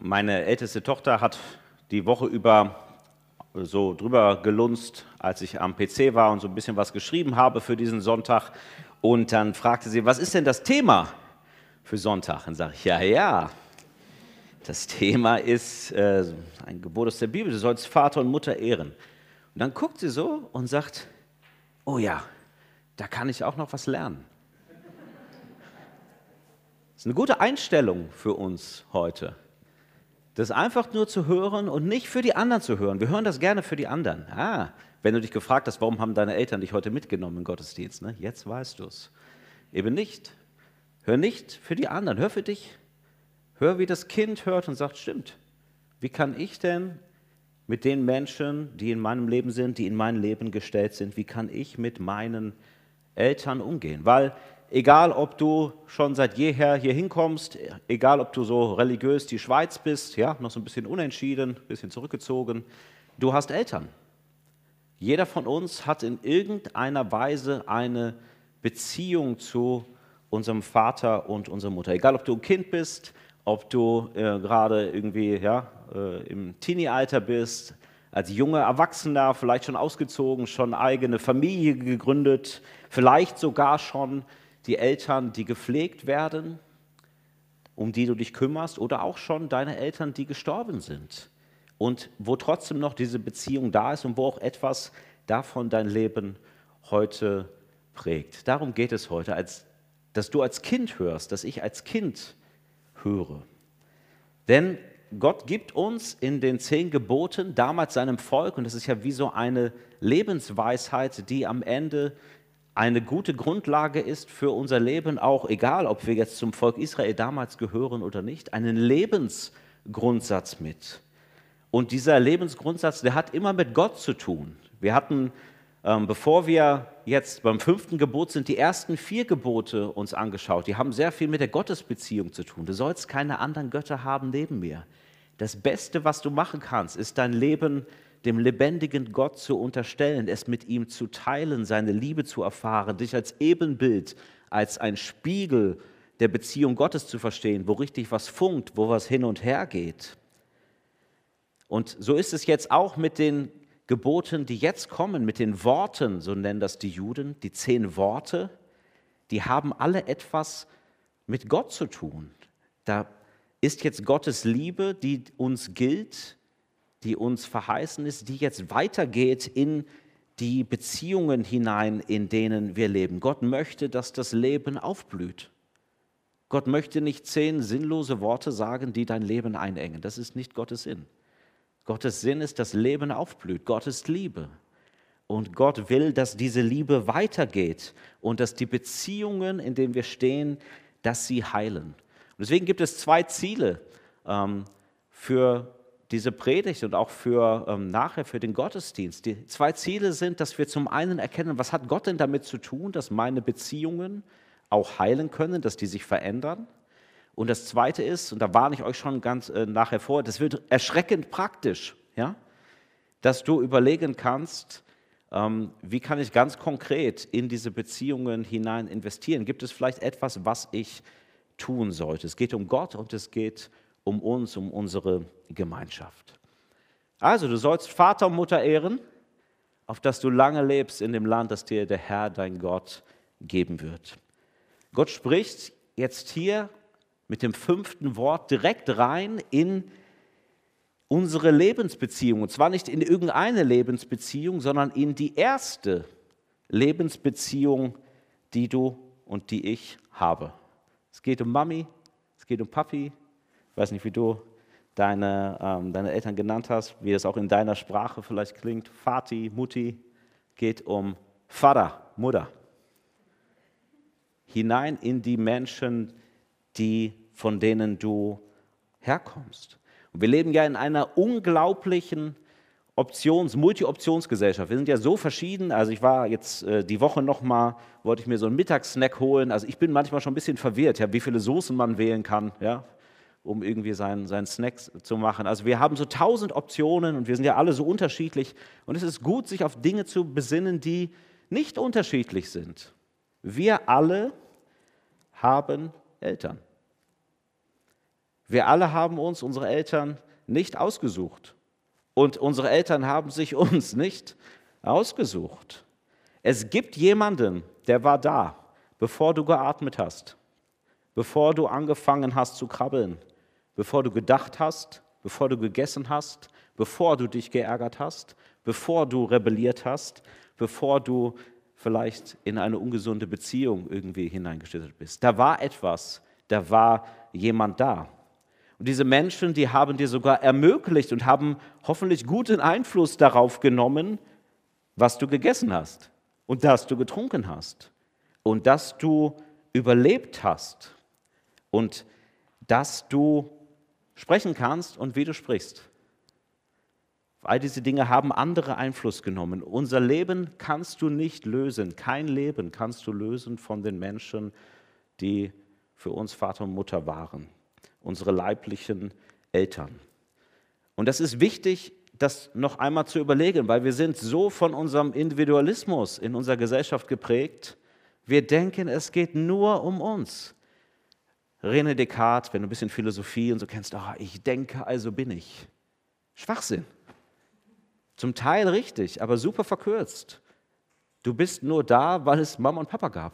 Meine älteste Tochter hat die Woche über so drüber gelunzt, als ich am PC war und so ein bisschen was geschrieben habe für diesen Sonntag. Und dann fragte sie, was ist denn das Thema für Sonntag? Dann sage ich, ja, ja, das Thema ist äh, ein Gebot aus der Bibel, du sollst Vater und Mutter ehren. Und dann guckt sie so und sagt, oh ja, da kann ich auch noch was lernen. Das ist eine gute Einstellung für uns heute. Das einfach nur zu hören und nicht für die anderen zu hören. Wir hören das gerne für die anderen. Ah, wenn du dich gefragt hast, warum haben deine Eltern dich heute mitgenommen im Gottesdienst, ne? jetzt weißt du es. Eben nicht. Hör nicht für die anderen, hör für dich. Hör, wie das Kind hört und sagt, stimmt. Wie kann ich denn mit den Menschen, die in meinem Leben sind, die in mein Leben gestellt sind, wie kann ich mit meinen Eltern umgehen? Weil egal ob du schon seit jeher hier hinkommst, egal ob du so religiös die Schweiz bist, ja, noch so ein bisschen unentschieden, ein bisschen zurückgezogen, du hast Eltern. Jeder von uns hat in irgendeiner Weise eine Beziehung zu unserem Vater und unserer Mutter. Egal ob du ein Kind bist, ob du äh, gerade irgendwie ja, äh, im Teenie-Alter bist, als junger Erwachsener, vielleicht schon ausgezogen, schon eigene Familie gegründet, vielleicht sogar schon die Eltern, die gepflegt werden, um die du dich kümmerst, oder auch schon deine Eltern, die gestorben sind. Und wo trotzdem noch diese Beziehung da ist und wo auch etwas davon dein Leben heute prägt. Darum geht es heute, als, dass du als Kind hörst, dass ich als Kind höre. Denn Gott gibt uns in den zehn Geboten damals seinem Volk, und das ist ja wie so eine Lebensweisheit, die am Ende eine gute Grundlage ist für unser Leben, auch egal, ob wir jetzt zum Volk Israel damals gehören oder nicht, einen Lebensgrundsatz mit. Und dieser Lebensgrundsatz, der hat immer mit Gott zu tun. Wir hatten, ähm, bevor wir jetzt beim fünften Gebot sind, die ersten vier Gebote uns angeschaut. Die haben sehr viel mit der Gottesbeziehung zu tun. Du sollst keine anderen Götter haben neben mir. Das Beste, was du machen kannst, ist dein Leben dem lebendigen Gott zu unterstellen, es mit ihm zu teilen, seine Liebe zu erfahren, dich als Ebenbild, als ein Spiegel der Beziehung Gottes zu verstehen, wo richtig was funkt, wo was hin und her geht. Und so ist es jetzt auch mit den Geboten, die jetzt kommen, mit den Worten, so nennen das die Juden, die zehn Worte, die haben alle etwas mit Gott zu tun. Da ist jetzt Gottes Liebe, die uns gilt, die uns verheißen ist, die jetzt weitergeht in die Beziehungen hinein, in denen wir leben. Gott möchte, dass das Leben aufblüht. Gott möchte nicht zehn sinnlose Worte sagen, die dein Leben einengen. Das ist nicht Gottes Sinn. Gottes Sinn ist, dass Leben aufblüht. Gott ist Liebe. Und Gott will, dass diese Liebe weitergeht und dass die Beziehungen, in denen wir stehen, dass sie heilen. Und deswegen gibt es zwei Ziele ähm, für diese Predigt und auch für ähm, nachher für den Gottesdienst. Die zwei Ziele sind, dass wir zum einen erkennen, was hat Gott denn damit zu tun, dass meine Beziehungen auch heilen können, dass die sich verändern. Und das zweite ist, und da warne ich euch schon ganz äh, nachher vor, das wird erschreckend praktisch, ja? dass du überlegen kannst, ähm, wie kann ich ganz konkret in diese Beziehungen hinein investieren? Gibt es vielleicht etwas, was ich tun sollte? Es geht um Gott und es geht um uns, um unsere Gemeinschaft. Also, du sollst Vater und Mutter ehren, auf dass du lange lebst in dem Land, das dir der Herr, dein Gott, geben wird. Gott spricht jetzt hier mit dem fünften Wort direkt rein in unsere Lebensbeziehung. Und zwar nicht in irgendeine Lebensbeziehung, sondern in die erste Lebensbeziehung, die du und die ich habe. Es geht um Mami, es geht um Papi, weiß nicht, wie du deine, ähm, deine Eltern genannt hast, wie es auch in deiner Sprache vielleicht klingt. Vati, Mutti, geht um Vater, Mutter. Hinein in die Menschen, die, von denen du herkommst. Und wir leben ja in einer unglaublichen Options-, Multi-Optionsgesellschaft. Wir sind ja so verschieden. Also ich war jetzt äh, die Woche nochmal, wollte ich mir so einen Mittagssnack holen. Also ich bin manchmal schon ein bisschen verwirrt, ja, wie viele Soßen man wählen kann. Ja um irgendwie seinen, seinen Snacks zu machen. Also wir haben so tausend Optionen und wir sind ja alle so unterschiedlich. Und es ist gut, sich auf Dinge zu besinnen, die nicht unterschiedlich sind. Wir alle haben Eltern. Wir alle haben uns unsere Eltern nicht ausgesucht. Und unsere Eltern haben sich uns nicht ausgesucht. Es gibt jemanden, der war da, bevor du geatmet hast, bevor du angefangen hast zu krabbeln, bevor du gedacht hast, bevor du gegessen hast, bevor du dich geärgert hast, bevor du rebelliert hast, bevor du vielleicht in eine ungesunde Beziehung irgendwie hineingeschüttet bist. Da war etwas, da war jemand da. Und diese Menschen, die haben dir sogar ermöglicht und haben hoffentlich guten Einfluss darauf genommen, was du gegessen hast und dass du getrunken hast und dass du überlebt hast und dass du sprechen kannst und wie du sprichst. All diese Dinge haben andere Einfluss genommen. Unser Leben kannst du nicht lösen. Kein Leben kannst du lösen von den Menschen, die für uns Vater und Mutter waren, unsere leiblichen Eltern. Und das ist wichtig, das noch einmal zu überlegen, weil wir sind so von unserem Individualismus in unserer Gesellschaft geprägt. Wir denken, es geht nur um uns. René Descartes, wenn du ein bisschen Philosophie und so kennst, oh, ich denke, also bin ich. Schwachsinn. Zum Teil richtig, aber super verkürzt. Du bist nur da, weil es Mama und Papa gab.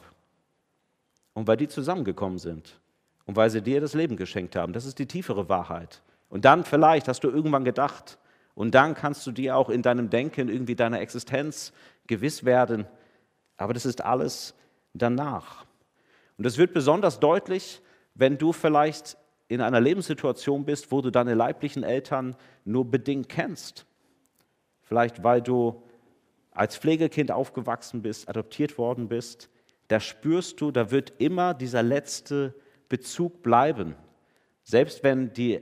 Und weil die zusammengekommen sind. Und weil sie dir das Leben geschenkt haben. Das ist die tiefere Wahrheit. Und dann vielleicht hast du irgendwann gedacht. Und dann kannst du dir auch in deinem Denken irgendwie deiner Existenz gewiss werden. Aber das ist alles danach. Und es wird besonders deutlich, wenn du vielleicht in einer Lebenssituation bist, wo du deine leiblichen Eltern nur bedingt kennst. Vielleicht weil du als Pflegekind aufgewachsen bist, adoptiert worden bist, da spürst du, da wird immer dieser letzte Bezug bleiben. Selbst wenn die,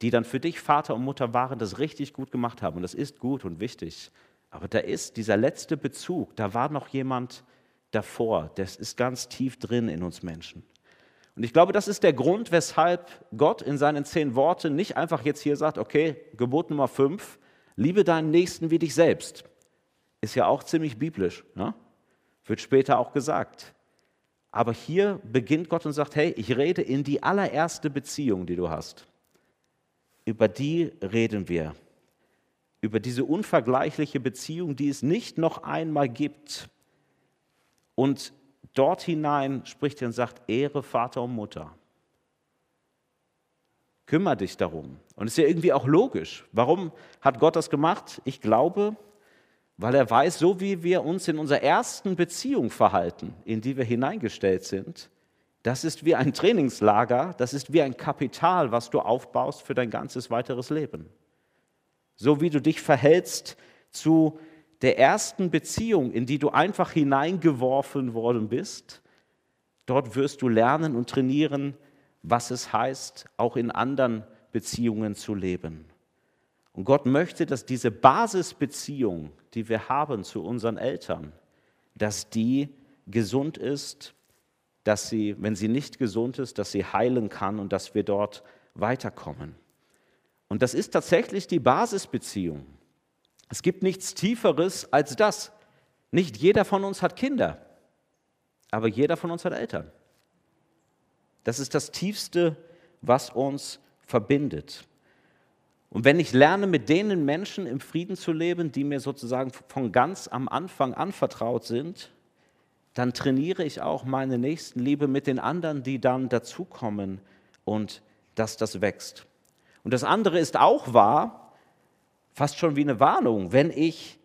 die dann für dich Vater und Mutter waren, das richtig gut gemacht haben, und das ist gut und wichtig, aber da ist dieser letzte Bezug, da war noch jemand davor, das ist ganz tief drin in uns Menschen. Und ich glaube, das ist der Grund, weshalb Gott in seinen zehn Worten nicht einfach jetzt hier sagt, okay, Gebot Nummer fünf, liebe deinen Nächsten wie dich selbst. Ist ja auch ziemlich biblisch, ne? wird später auch gesagt. Aber hier beginnt Gott und sagt, hey, ich rede in die allererste Beziehung, die du hast. Über die reden wir. Über diese unvergleichliche Beziehung, die es nicht noch einmal gibt. Und dort hinein spricht er und sagt, Ehre Vater und Mutter. Kümmer dich darum. Und es ist ja irgendwie auch logisch. Warum hat Gott das gemacht? Ich glaube, weil er weiß, so wie wir uns in unserer ersten Beziehung verhalten, in die wir hineingestellt sind, das ist wie ein Trainingslager, das ist wie ein Kapital, was du aufbaust für dein ganzes weiteres Leben. So wie du dich verhältst zu der ersten Beziehung, in die du einfach hineingeworfen worden bist, dort wirst du lernen und trainieren, was es heißt, auch in anderen Beziehungen zu leben. Und Gott möchte, dass diese Basisbeziehung, die wir haben zu unseren Eltern, dass die gesund ist, dass sie, wenn sie nicht gesund ist, dass sie heilen kann und dass wir dort weiterkommen. Und das ist tatsächlich die Basisbeziehung. Es gibt nichts Tieferes als das. Nicht jeder von uns hat Kinder, aber jeder von uns hat Eltern. Das ist das Tiefste, was uns verbindet. Und wenn ich lerne, mit denen Menschen im Frieden zu leben, die mir sozusagen von ganz am Anfang anvertraut sind, dann trainiere ich auch meine Nächstenliebe mit den anderen, die dann dazukommen und dass das wächst. Und das andere ist auch wahr, fast schon wie eine Warnung, wenn ich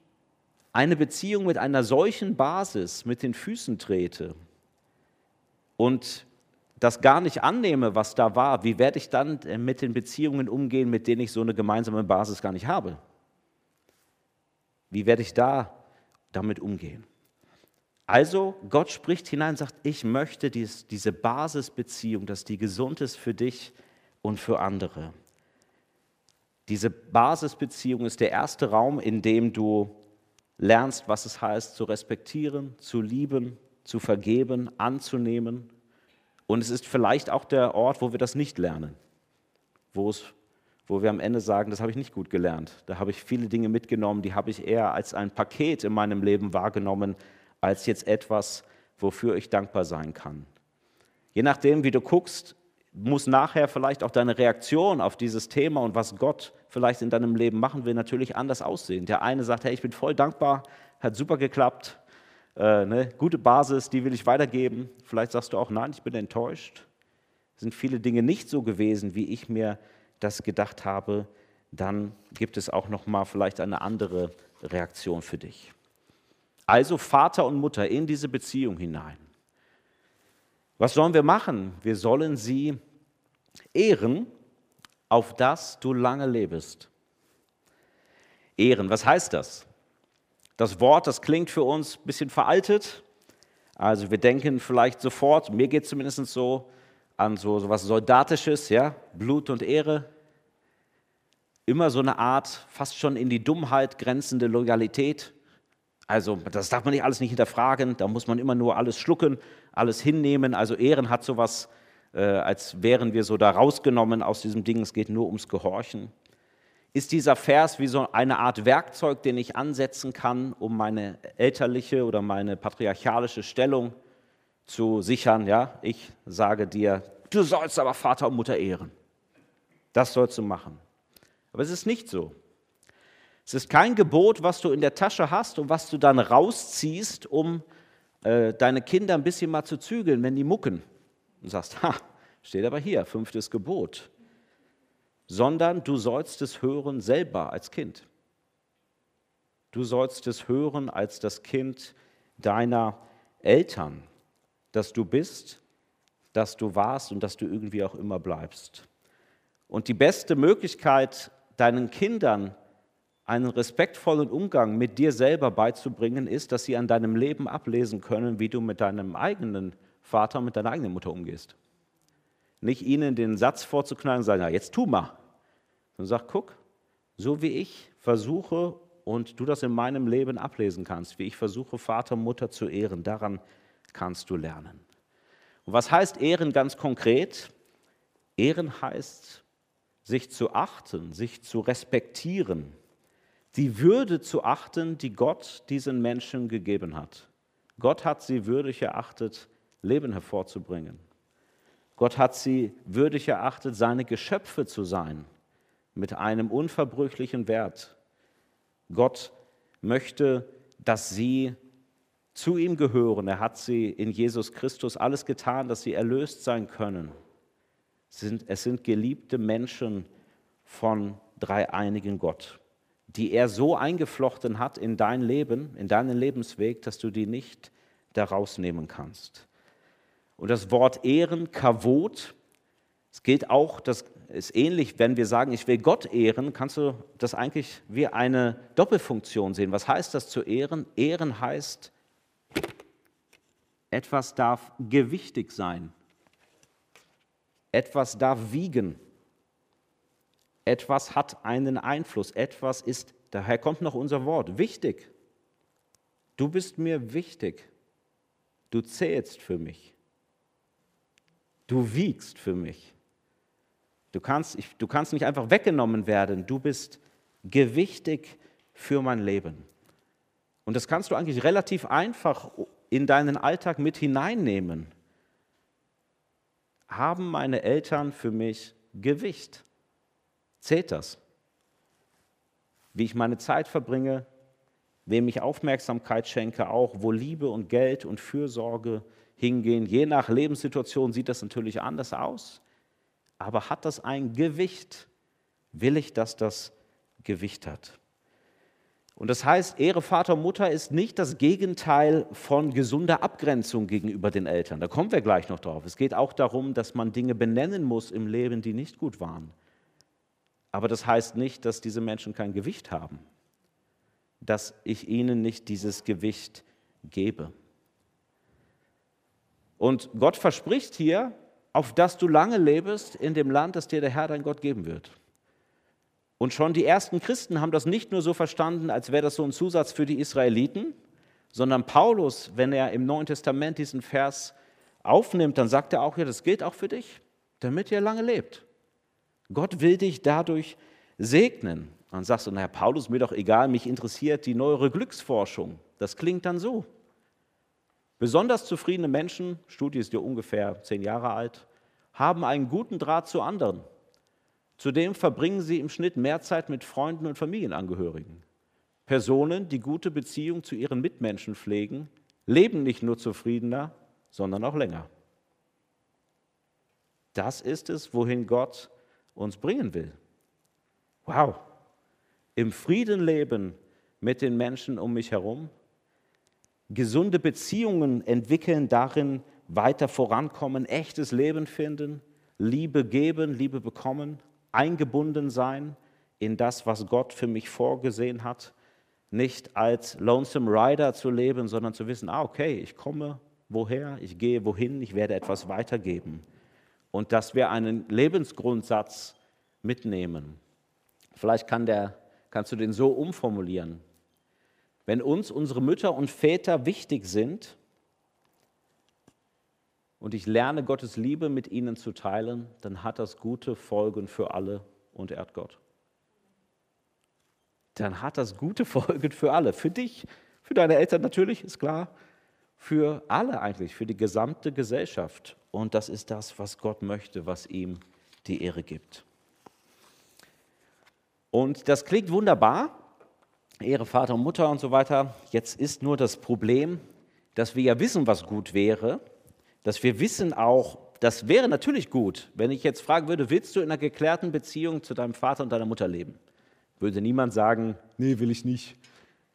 eine Beziehung mit einer solchen Basis mit den Füßen trete und das gar nicht annehme, was da war, wie werde ich dann äh, mit den Beziehungen umgehen, mit denen ich so eine gemeinsame Basis gar nicht habe? Wie werde ich da damit umgehen? Also Gott spricht hinein und sagt, ich möchte dies, diese Basisbeziehung, dass die gesund ist für dich und für andere. Diese Basisbeziehung ist der erste Raum, in dem du lernst, was es heißt, zu respektieren, zu lieben, zu vergeben, anzunehmen. Und es ist vielleicht auch der Ort, wo wir das nicht lernen, wo, es, wo wir am Ende sagen, das habe ich nicht gut gelernt. Da habe ich viele Dinge mitgenommen, die habe ich eher als ein Paket in meinem Leben wahrgenommen, als jetzt etwas, wofür ich dankbar sein kann. Je nachdem, wie du guckst, muss nachher vielleicht auch deine Reaktion auf dieses Thema und was Gott vielleicht in deinem Leben machen will, natürlich anders aussehen. Der eine sagt, hey, ich bin voll dankbar, hat super geklappt, äh, ne, gute Basis, die will ich weitergeben. Vielleicht sagst du auch, nein, ich bin enttäuscht. Sind viele Dinge nicht so gewesen, wie ich mir das gedacht habe. Dann gibt es auch noch mal vielleicht eine andere Reaktion für dich. Also Vater und Mutter in diese Beziehung hinein. Was sollen wir machen? Wir sollen sie ehren, auf dass du lange lebst. Ehren, was heißt das? Das Wort, das klingt für uns ein bisschen veraltet. Also wir denken vielleicht sofort, mir geht es zumindest so, an so, so was Soldatisches, ja, Blut und Ehre. Immer so eine Art, fast schon in die Dummheit grenzende Loyalität. Also das darf man nicht alles nicht hinterfragen, da muss man immer nur alles schlucken, alles hinnehmen. Also Ehren hat sowas, äh, als wären wir so da rausgenommen aus diesem Ding, es geht nur ums Gehorchen. Ist dieser Vers wie so eine Art Werkzeug, den ich ansetzen kann, um meine elterliche oder meine patriarchalische Stellung zu sichern? Ja, ich sage dir, du sollst aber Vater und Mutter ehren. Das sollst du machen. Aber es ist nicht so. Es ist kein Gebot, was du in der Tasche hast und was du dann rausziehst, um äh, deine Kinder ein bisschen mal zu zügeln, wenn die mucken. Und sagst, ha, steht aber hier, fünftes Gebot. Sondern du sollst es hören selber als Kind. Du sollst es hören als das Kind deiner Eltern, dass du bist, dass du warst und dass du irgendwie auch immer bleibst. Und die beste Möglichkeit, deinen Kindern einen respektvollen Umgang mit dir selber beizubringen, ist, dass sie an deinem Leben ablesen können, wie du mit deinem eigenen Vater, mit deiner eigenen Mutter umgehst. Nicht ihnen den Satz vorzuknallen und sagen, ja, jetzt tu mal. Sondern sag, guck, so wie ich versuche und du das in meinem Leben ablesen kannst, wie ich versuche, Vater, Mutter zu ehren, daran kannst du lernen. Und was heißt Ehren ganz konkret? Ehren heißt, sich zu achten, sich zu respektieren, die Würde zu achten, die Gott diesen Menschen gegeben hat. Gott hat sie würdig erachtet, Leben hervorzubringen. Gott hat sie würdig erachtet, seine Geschöpfe zu sein, mit einem unverbrüchlichen Wert. Gott möchte, dass sie zu ihm gehören. Er hat sie in Jesus Christus alles getan, dass sie erlöst sein können. Es sind, es sind geliebte Menschen von dreieinigen Gott die er so eingeflochten hat in dein Leben, in deinen Lebensweg, dass du die nicht daraus nehmen kannst. Und das Wort Ehren, Kavot, es gilt auch, das ist ähnlich, wenn wir sagen, ich will Gott ehren, kannst du das eigentlich wie eine Doppelfunktion sehen. Was heißt das zu ehren? Ehren heißt, etwas darf gewichtig sein. Etwas darf wiegen. Etwas hat einen Einfluss, etwas ist, daher kommt noch unser Wort, wichtig. Du bist mir wichtig. Du zählst für mich. Du wiegst für mich. Du kannst, ich, du kannst nicht einfach weggenommen werden. Du bist gewichtig für mein Leben. Und das kannst du eigentlich relativ einfach in deinen Alltag mit hineinnehmen. Haben meine Eltern für mich Gewicht? Zählt das? Wie ich meine Zeit verbringe, wem ich Aufmerksamkeit schenke, auch wo Liebe und Geld und Fürsorge hingehen. Je nach Lebenssituation sieht das natürlich anders aus. Aber hat das ein Gewicht? Will ich, dass das Gewicht hat? Und das heißt, Ehre Vater und Mutter ist nicht das Gegenteil von gesunder Abgrenzung gegenüber den Eltern. Da kommen wir gleich noch drauf. Es geht auch darum, dass man Dinge benennen muss im Leben, die nicht gut waren. Aber das heißt nicht, dass diese Menschen kein Gewicht haben, dass ich ihnen nicht dieses Gewicht gebe. Und Gott verspricht hier, auf dass du lange lebst in dem Land, das dir der Herr dein Gott geben wird. Und schon die ersten Christen haben das nicht nur so verstanden, als wäre das so ein Zusatz für die Israeliten, sondern Paulus, wenn er im Neuen Testament diesen Vers aufnimmt, dann sagt er auch, ja, das gilt auch für dich, damit ihr lange lebt. Gott will dich dadurch segnen. Dann sagst du, naja, Paulus, mir doch egal, mich interessiert die neuere Glücksforschung. Das klingt dann so. Besonders zufriedene Menschen, Studie ist ja ungefähr zehn Jahre alt, haben einen guten Draht zu anderen. Zudem verbringen sie im Schnitt mehr Zeit mit Freunden und Familienangehörigen. Personen, die gute Beziehungen zu ihren Mitmenschen pflegen, leben nicht nur zufriedener, sondern auch länger. Das ist es, wohin Gott uns bringen will. Wow. Im Frieden leben mit den Menschen um mich herum, gesunde Beziehungen entwickeln, darin weiter vorankommen, echtes Leben finden, Liebe geben, Liebe bekommen, eingebunden sein in das, was Gott für mich vorgesehen hat, nicht als Lonesome Rider zu leben, sondern zu wissen, ah okay, ich komme woher, ich gehe wohin, ich werde etwas weitergeben. Und dass wir einen Lebensgrundsatz mitnehmen. Vielleicht kann der, kannst du den so umformulieren. Wenn uns unsere Mütter und Väter wichtig sind und ich lerne Gottes Liebe mit ihnen zu teilen, dann hat das gute Folgen für alle und ehrt Gott. Dann hat das gute Folgen für alle. Für dich, für deine Eltern natürlich, ist klar. Für alle eigentlich, für die gesamte Gesellschaft. Und das ist das, was Gott möchte, was ihm die Ehre gibt. Und das klingt wunderbar, Ehre Vater und Mutter und so weiter. Jetzt ist nur das Problem, dass wir ja wissen, was gut wäre, dass wir wissen auch, das wäre natürlich gut, wenn ich jetzt fragen würde, willst du in einer geklärten Beziehung zu deinem Vater und deiner Mutter leben? Würde niemand sagen, nee, will ich nicht.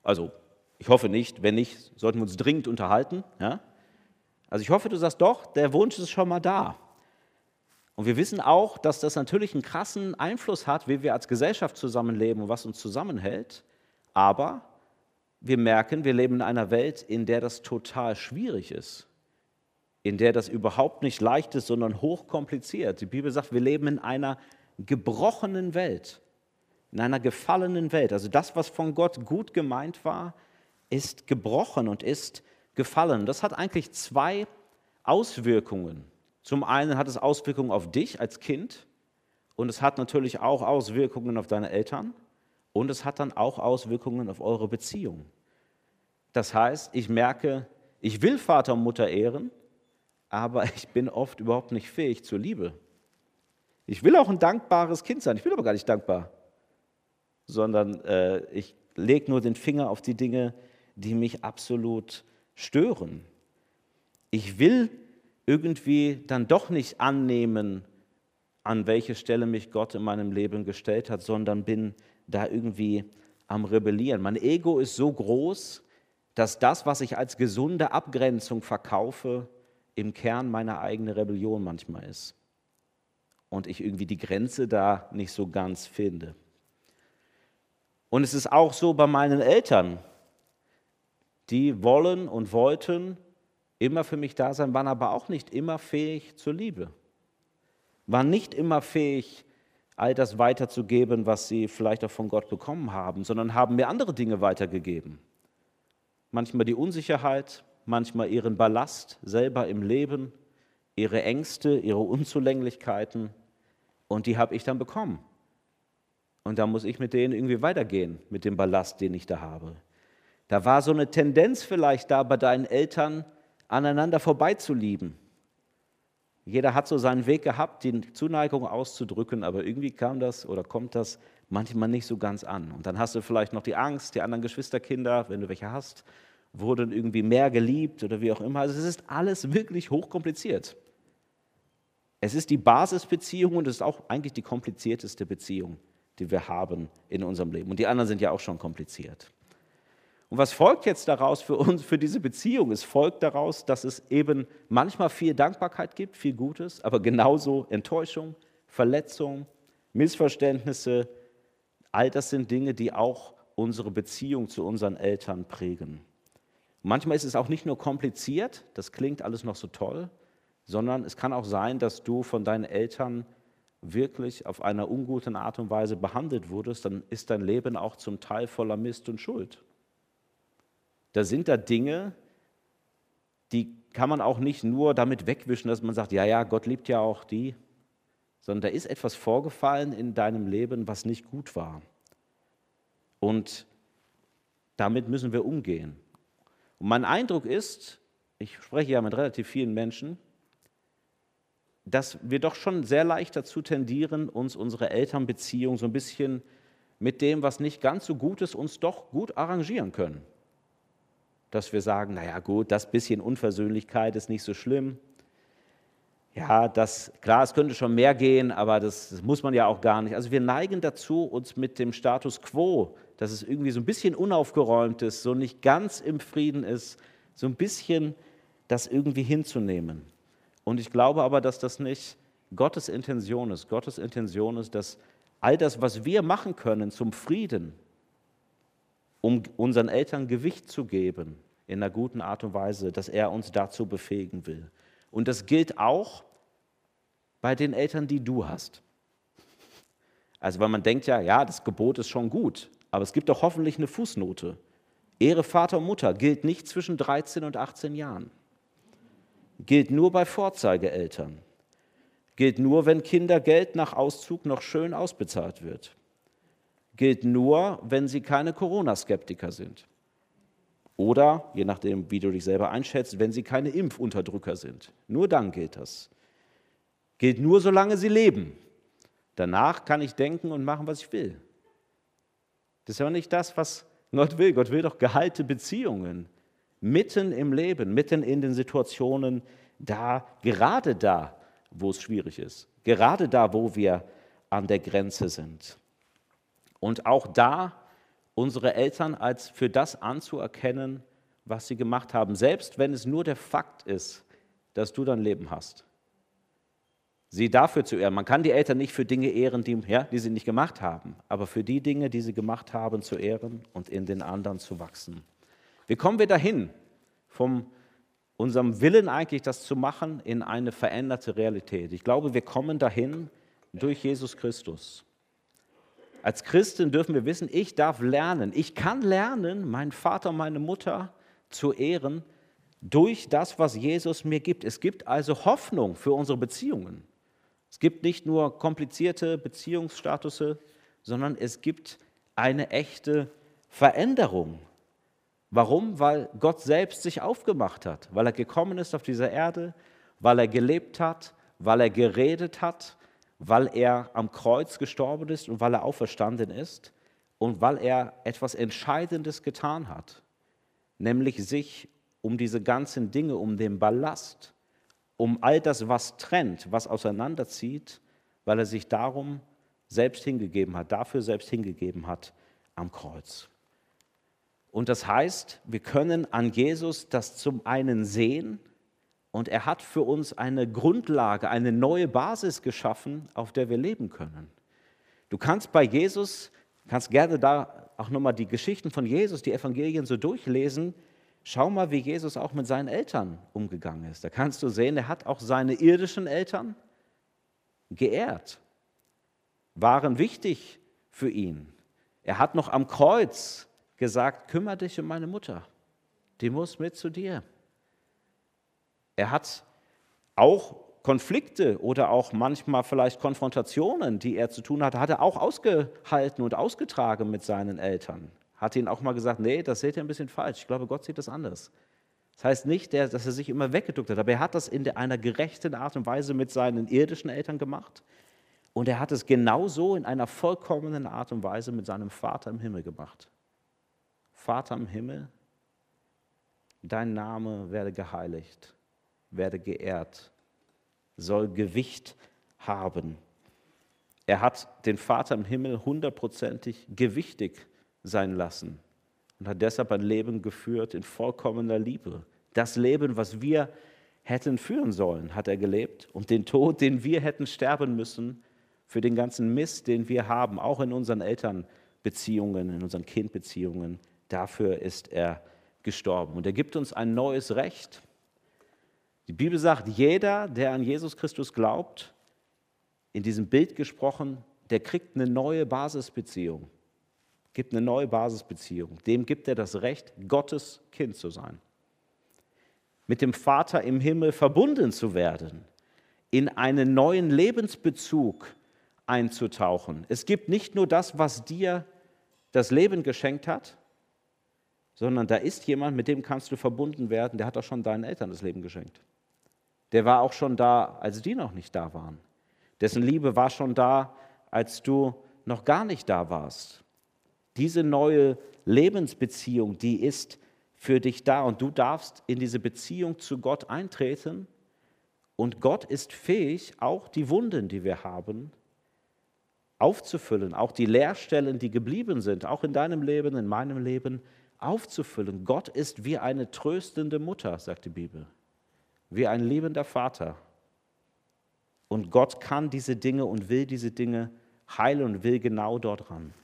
Also, ich hoffe nicht. Wenn nicht, sollten wir uns dringend unterhalten. Ja? Also ich hoffe, du sagst doch, der Wunsch ist schon mal da. Und wir wissen auch, dass das natürlich einen krassen Einfluss hat, wie wir als Gesellschaft zusammenleben und was uns zusammenhält. Aber wir merken, wir leben in einer Welt, in der das total schwierig ist, in der das überhaupt nicht leicht ist, sondern hochkompliziert. Die Bibel sagt, wir leben in einer gebrochenen Welt, in einer gefallenen Welt. Also das, was von Gott gut gemeint war, ist gebrochen und ist gefallen. Das hat eigentlich zwei Auswirkungen. Zum einen hat es Auswirkungen auf dich als Kind und es hat natürlich auch Auswirkungen auf deine Eltern und es hat dann auch Auswirkungen auf eure Beziehung. Das heißt, ich merke, ich will Vater und Mutter ehren, aber ich bin oft überhaupt nicht fähig zur Liebe. Ich will auch ein dankbares Kind sein, ich bin aber gar nicht dankbar, sondern äh, ich lege nur den Finger auf die Dinge, die mich absolut stören. Ich will irgendwie dann doch nicht annehmen, an welche Stelle mich Gott in meinem Leben gestellt hat, sondern bin da irgendwie am Rebellieren. Mein Ego ist so groß, dass das, was ich als gesunde Abgrenzung verkaufe, im Kern meine eigene Rebellion manchmal ist. Und ich irgendwie die Grenze da nicht so ganz finde. Und es ist auch so bei meinen Eltern. Die wollen und wollten immer für mich da sein, waren aber auch nicht immer fähig zur Liebe. Waren nicht immer fähig, all das weiterzugeben, was sie vielleicht auch von Gott bekommen haben, sondern haben mir andere Dinge weitergegeben. Manchmal die Unsicherheit, manchmal ihren Ballast selber im Leben, ihre Ängste, ihre Unzulänglichkeiten und die habe ich dann bekommen. Und da muss ich mit denen irgendwie weitergehen, mit dem Ballast, den ich da habe. Da war so eine Tendenz vielleicht da bei deinen Eltern, aneinander vorbeizulieben jeder hat so seinen Weg gehabt, die Zuneigung auszudrücken, aber irgendwie kam das oder kommt das manchmal nicht so ganz an. Und dann hast du vielleicht noch die Angst, die anderen Geschwisterkinder, wenn du welche hast, wurden irgendwie mehr geliebt oder wie auch immer. Also es ist alles wirklich hochkompliziert. Es ist die Basisbeziehung und es ist auch eigentlich die komplizierteste Beziehung, die wir haben in unserem Leben. Und die anderen sind ja auch schon kompliziert. Und was folgt jetzt daraus für uns, für diese Beziehung? Es folgt daraus, dass es eben manchmal viel Dankbarkeit gibt, viel Gutes, aber genauso Enttäuschung, Verletzung, Missverständnisse. All das sind Dinge, die auch unsere Beziehung zu unseren Eltern prägen. Manchmal ist es auch nicht nur kompliziert, das klingt alles noch so toll, sondern es kann auch sein, dass du von deinen Eltern wirklich auf einer unguten Art und Weise behandelt wurdest, dann ist dein Leben auch zum Teil voller Mist und Schuld. Da sind da Dinge, die kann man auch nicht nur damit wegwischen, dass man sagt, ja, ja, Gott liebt ja auch die, sondern da ist etwas vorgefallen in deinem Leben, was nicht gut war. Und damit müssen wir umgehen. Und mein Eindruck ist, ich spreche ja mit relativ vielen Menschen, dass wir doch schon sehr leicht dazu tendieren, uns unsere Elternbeziehung so ein bisschen mit dem, was nicht ganz so gut ist, uns doch gut arrangieren können. Dass wir sagen, naja gut, das bisschen Unversöhnlichkeit ist nicht so schlimm. Ja, das, klar, es könnte schon mehr gehen, aber das, das muss man ja auch gar nicht. Also wir neigen dazu, uns mit dem Status quo, dass es irgendwie so ein bisschen unaufgeräumt ist, so nicht ganz im Frieden ist, so ein bisschen das irgendwie hinzunehmen. Und ich glaube aber, dass das nicht Gottes Intention ist. Gottes Intention ist, dass all das, was wir machen können zum Frieden, um unseren Eltern Gewicht zu geben, in einer guten Art und Weise, dass er uns dazu befähigen will. Und das gilt auch bei den Eltern, die du hast. Also weil man denkt ja, ja, das Gebot ist schon gut, aber es gibt doch hoffentlich eine Fußnote. Ehre Vater und Mutter gilt nicht zwischen 13 und 18 Jahren gilt nur bei Vorzeigeeltern, gilt nur, wenn Kindergeld nach Auszug noch schön ausbezahlt wird, gilt nur, wenn sie keine Corona-Skeptiker sind. Oder, je nachdem, wie du dich selber einschätzt, wenn sie keine Impfunterdrücker sind. Nur dann gilt das. Gilt nur, solange sie leben. Danach kann ich denken und machen, was ich will. Das ist aber nicht das, was Gott will. Gott will doch gehalte Beziehungen mitten im Leben, mitten in den Situationen, da, gerade da, wo es schwierig ist, gerade da, wo wir an der Grenze sind. Und auch da unsere Eltern als für das anzuerkennen, was sie gemacht haben, selbst wenn es nur der Fakt ist, dass du dein Leben hast. Sie dafür zu ehren. Man kann die Eltern nicht für Dinge ehren, die, ja, die sie nicht gemacht haben, aber für die Dinge, die sie gemacht haben, zu ehren und in den anderen zu wachsen. Wie kommen wir dahin, von unserem Willen eigentlich das zu machen, in eine veränderte Realität? Ich glaube, wir kommen dahin durch Jesus Christus. Als Christen dürfen wir wissen, ich darf lernen. Ich kann lernen, meinen Vater und meine Mutter zu ehren durch das, was Jesus mir gibt. Es gibt also Hoffnung für unsere Beziehungen. Es gibt nicht nur komplizierte Beziehungsstatusse, sondern es gibt eine echte Veränderung. Warum? Weil Gott selbst sich aufgemacht hat, weil er gekommen ist auf dieser Erde, weil er gelebt hat, weil er geredet hat, weil er am Kreuz gestorben ist und weil er auferstanden ist und weil er etwas Entscheidendes getan hat, nämlich sich um diese ganzen Dinge, um den Ballast, um all das, was trennt, was auseinanderzieht, weil er sich darum selbst hingegeben hat, dafür selbst hingegeben hat am Kreuz. Und das heißt, wir können an Jesus das zum einen sehen und er hat für uns eine Grundlage, eine neue Basis geschaffen, auf der wir leben können. Du kannst bei Jesus, kannst gerne da auch nochmal die Geschichten von Jesus, die Evangelien so durchlesen. Schau mal, wie Jesus auch mit seinen Eltern umgegangen ist. Da kannst du sehen, er hat auch seine irdischen Eltern geehrt, waren wichtig für ihn. Er hat noch am Kreuz gesagt, kümmere dich um meine Mutter, die muss mit zu dir. Er hat auch Konflikte oder auch manchmal vielleicht Konfrontationen, die er zu tun hatte, hat er auch ausgehalten und ausgetragen mit seinen Eltern. Hat ihnen auch mal gesagt, nee, das seht ihr ein bisschen falsch. Ich glaube, Gott sieht das anders. Das heißt nicht, dass er sich immer weggeduckt hat, aber er hat das in einer gerechten Art und Weise mit seinen irdischen Eltern gemacht. Und er hat es genauso in einer vollkommenen Art und Weise mit seinem Vater im Himmel gemacht. Vater im Himmel, dein Name werde geheiligt, werde geehrt, soll Gewicht haben. Er hat den Vater im Himmel hundertprozentig gewichtig sein lassen und hat deshalb ein Leben geführt in vollkommener Liebe. Das Leben, was wir hätten führen sollen, hat er gelebt. Und den Tod, den wir hätten sterben müssen, für den ganzen Mist, den wir haben, auch in unseren Elternbeziehungen, in unseren Kindbeziehungen, Dafür ist er gestorben. Und er gibt uns ein neues Recht. Die Bibel sagt, jeder, der an Jesus Christus glaubt, in diesem Bild gesprochen, der kriegt eine neue Basisbeziehung. Gibt eine neue Basisbeziehung. Dem gibt er das Recht, Gottes Kind zu sein. Mit dem Vater im Himmel verbunden zu werden. In einen neuen Lebensbezug einzutauchen. Es gibt nicht nur das, was dir das Leben geschenkt hat, sondern da ist jemand, mit dem kannst du verbunden werden, der hat auch schon deinen Eltern das Leben geschenkt. Der war auch schon da, als die noch nicht da waren. Dessen Liebe war schon da, als du noch gar nicht da warst. Diese neue Lebensbeziehung, die ist für dich da und du darfst in diese Beziehung zu Gott eintreten und Gott ist fähig, auch die Wunden, die wir haben, aufzufüllen, auch die Leerstellen, die geblieben sind, auch in deinem Leben, in meinem Leben, aufzufüllen. Gott ist wie eine tröstende Mutter, sagt die Bibel, wie ein liebender Vater. Und Gott kann diese Dinge und will diese Dinge heilen und will genau dort ran.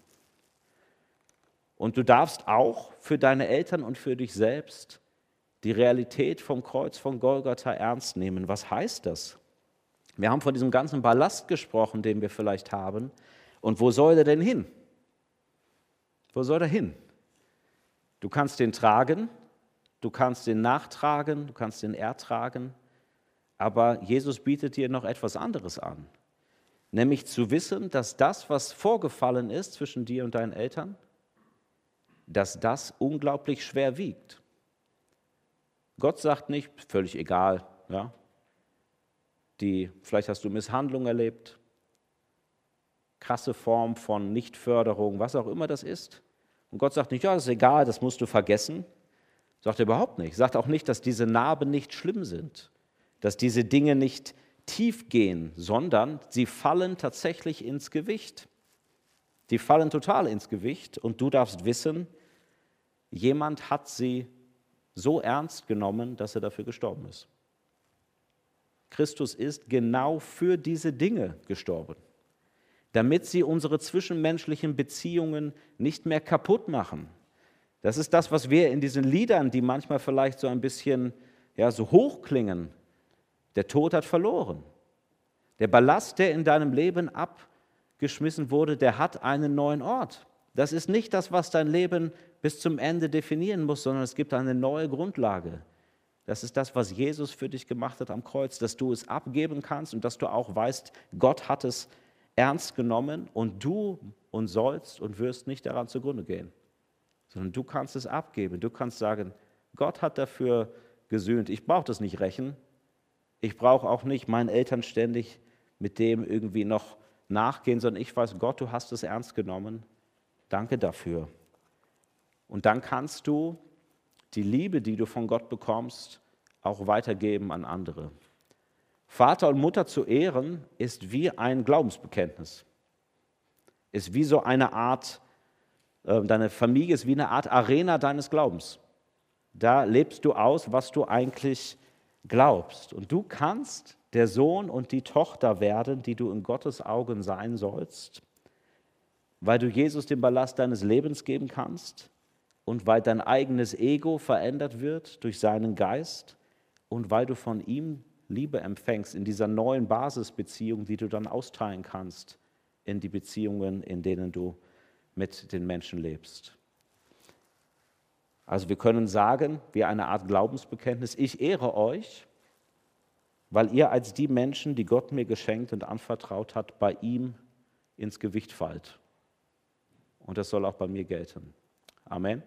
Und du darfst auch für deine Eltern und für dich selbst die Realität vom Kreuz von Golgatha ernst nehmen. Was heißt das? Wir haben von diesem ganzen Ballast gesprochen, den wir vielleicht haben. Und wo soll er denn hin? Wo soll er hin? Du kannst den tragen, du kannst den nachtragen, du kannst den ertragen, aber Jesus bietet dir noch etwas anderes an, nämlich zu wissen, dass das, was vorgefallen ist zwischen dir und deinen Eltern, dass das unglaublich schwer wiegt. Gott sagt nicht, völlig egal, ja, die, vielleicht hast du Misshandlung erlebt, krasse Form von Nichtförderung, was auch immer das ist. Und Gott sagt nicht, ja, das ist egal, das musst du vergessen. Sagt er überhaupt nicht. Sagt auch nicht, dass diese Narben nicht schlimm sind, dass diese Dinge nicht tief gehen, sondern sie fallen tatsächlich ins Gewicht. Die fallen total ins Gewicht und du darfst wissen, jemand hat sie so ernst genommen, dass er dafür gestorben ist. Christus ist genau für diese Dinge gestorben, damit sie unsere zwischenmenschlichen Beziehungen nicht mehr kaputt machen. Das ist das, was wir in diesen Liedern, die manchmal vielleicht so ein bisschen ja, so hoch klingen, der Tod hat verloren. Der Ballast, der in deinem Leben abgeschmissen wurde, der hat einen neuen Ort. Das ist nicht das, was dein Leben bis zum Ende definieren muss, sondern es gibt eine neue Grundlage. Das ist das, was Jesus für dich gemacht hat am Kreuz, dass du es abgeben kannst und dass du auch weißt, Gott hat es ernst genommen und du und sollst und wirst nicht daran zugrunde gehen, sondern du kannst es abgeben. Du kannst sagen, Gott hat dafür gesühnt. Ich brauche das nicht rächen. Ich brauche auch nicht meinen Eltern ständig mit dem irgendwie noch nachgehen, sondern ich weiß, Gott, du hast es ernst genommen. Danke dafür. Und dann kannst du die Liebe, die du von Gott bekommst, auch weitergeben an andere. Vater und Mutter zu ehren ist wie ein Glaubensbekenntnis, ist wie so eine Art, deine Familie ist wie eine Art Arena deines Glaubens. Da lebst du aus, was du eigentlich glaubst. Und du kannst der Sohn und die Tochter werden, die du in Gottes Augen sein sollst, weil du Jesus den Ballast deines Lebens geben kannst, und weil dein eigenes Ego verändert wird durch seinen Geist und weil du von ihm Liebe empfängst in dieser neuen Basisbeziehung, die du dann austeilen kannst in die Beziehungen, in denen du mit den Menschen lebst. Also wir können sagen, wie eine Art Glaubensbekenntnis, ich ehre euch, weil ihr als die Menschen, die Gott mir geschenkt und anvertraut hat, bei ihm ins Gewicht fallt. Und das soll auch bei mir gelten. Amen.